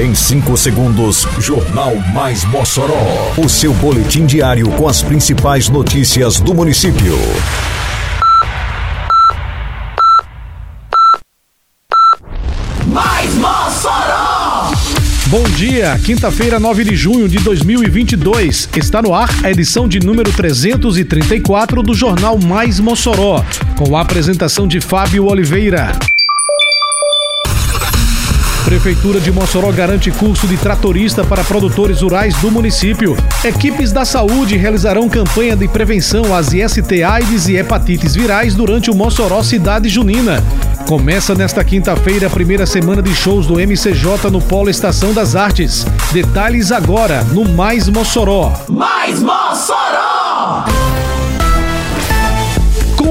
Em 5 segundos, Jornal Mais Mossoró. O seu boletim diário com as principais notícias do município. Mais Mossoró! Bom dia, quinta-feira, 9 de junho de 2022. Está no ar a edição de número 334 do Jornal Mais Mossoró, com a apresentação de Fábio Oliveira. Prefeitura de Mossoró garante curso de tratorista para produtores rurais do município. Equipes da saúde realizarão campanha de prevenção às IST AIDS e hepatites virais durante o Mossoró Cidade Junina. Começa nesta quinta-feira a primeira semana de shows do MCJ no Polo Estação das Artes. Detalhes agora no Mais Mossoró. Mais Mossoró!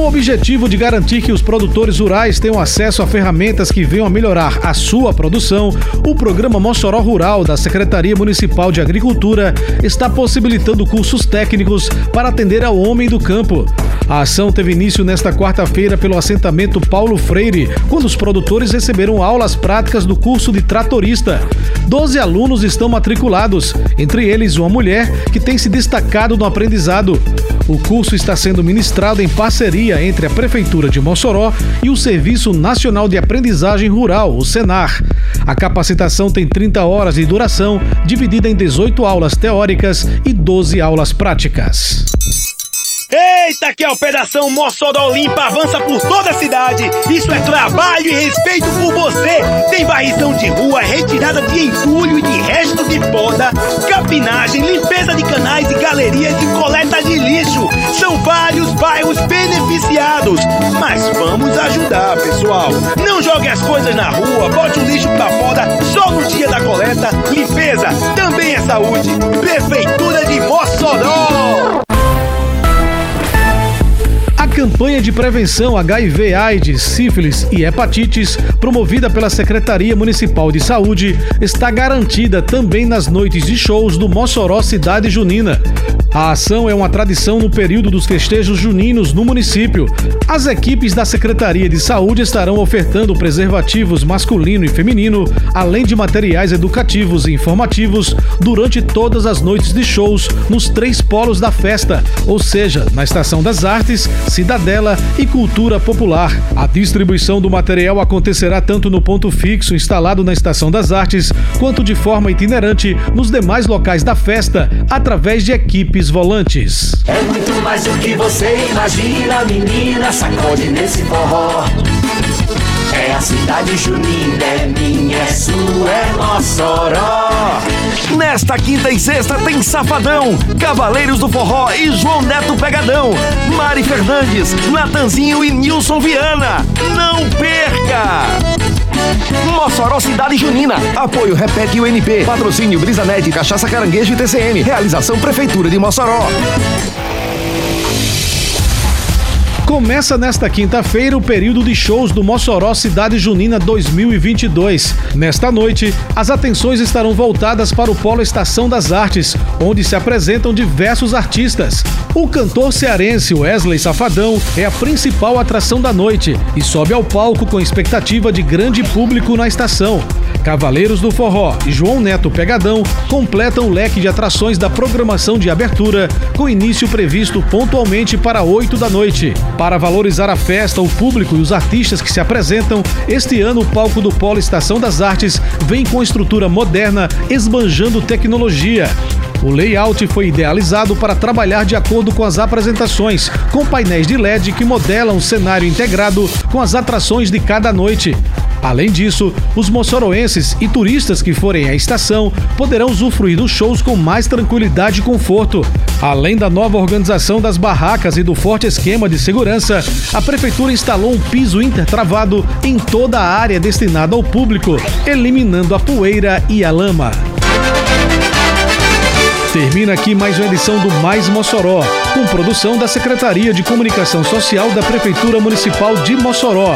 O objetivo de garantir que os produtores rurais tenham acesso a ferramentas que venham a melhorar a sua produção, o programa Mossoró Rural da Secretaria Municipal de Agricultura está possibilitando cursos técnicos para atender ao homem do campo. A ação teve início nesta quarta-feira pelo assentamento Paulo Freire, quando os produtores receberam aulas práticas do curso de tratorista. Doze alunos estão matriculados, entre eles uma mulher que tem se destacado no aprendizado. O curso está sendo ministrado em parceria entre a Prefeitura de Mossoró e o Serviço Nacional de Aprendizagem Rural, o SENAR. A capacitação tem 30 horas de duração, dividida em 18 aulas teóricas e 12 aulas práticas. Eita, que a Operação Mossoró Limpa avança por toda a cidade. Isso é trabalho e respeito por você. Tem varrição de rua, retirada de entulho e de resto de poda, capinagem, limpeza de canais e galerias e coleta de lixo. São vários bairros beneficiados. Mas vamos ajudar, pessoal. Não jogue as coisas na rua, bote o lixo pra fora só no dia da coleta. Limpeza também é saúde. Prefeitura de Mossoró. Campanha de prevenção HIV, AIDS, sífilis e hepatites, promovida pela Secretaria Municipal de Saúde, está garantida também nas noites de shows do Mossoró Cidade Junina. A ação é uma tradição no período dos festejos juninos no município. As equipes da Secretaria de Saúde estarão ofertando preservativos masculino e feminino, além de materiais educativos e informativos, durante todas as noites de shows nos três polos da festa, ou seja, na Estação das Artes, Cidadela e Cultura Popular. A distribuição do material acontecerá tanto no ponto fixo instalado na Estação das Artes, quanto de forma itinerante nos demais locais da festa, através de equipes volantes. É muito mais do que você imagina, menina. Sacode nesse forró. É a cidade junina, é minha, é sua, é Mossoró. Nesta quinta e sexta tem Safadão, Cavaleiros do Forró e João Neto Pegadão, Mari Fernandes, Natanzinho e Nilson Viana. Não perca! Mossoró Cidade Junina. Apoio Repete UNP. Patrocínio Brisanet, Cachaça Caranguejo e TCM. Realização Prefeitura de Mossoró. Começa nesta quinta-feira o período de shows do Mossoró Cidade Junina 2022. Nesta noite, as atenções estarão voltadas para o Polo Estação das Artes, onde se apresentam diversos artistas. O cantor cearense Wesley Safadão é a principal atração da noite e sobe ao palco com expectativa de grande público na estação. Cavaleiros do Forró e João Neto Pegadão completam o leque de atrações da programação de abertura, com início previsto pontualmente para 8 da noite. Para valorizar a festa, o público e os artistas que se apresentam, este ano o palco do Polo Estação das Artes vem com estrutura moderna, esbanjando tecnologia. O layout foi idealizado para trabalhar de acordo com as apresentações, com painéis de LED que modelam o cenário integrado com as atrações de cada noite. Além disso, os moçoroenses e turistas que forem à estação poderão usufruir dos shows com mais tranquilidade e conforto. Além da nova organização das barracas e do forte esquema de segurança, a prefeitura instalou um piso intertravado em toda a área destinada ao público, eliminando a poeira e a lama. Termina aqui mais uma edição do Mais Mossoró, com produção da Secretaria de Comunicação Social da Prefeitura Municipal de Mossoró.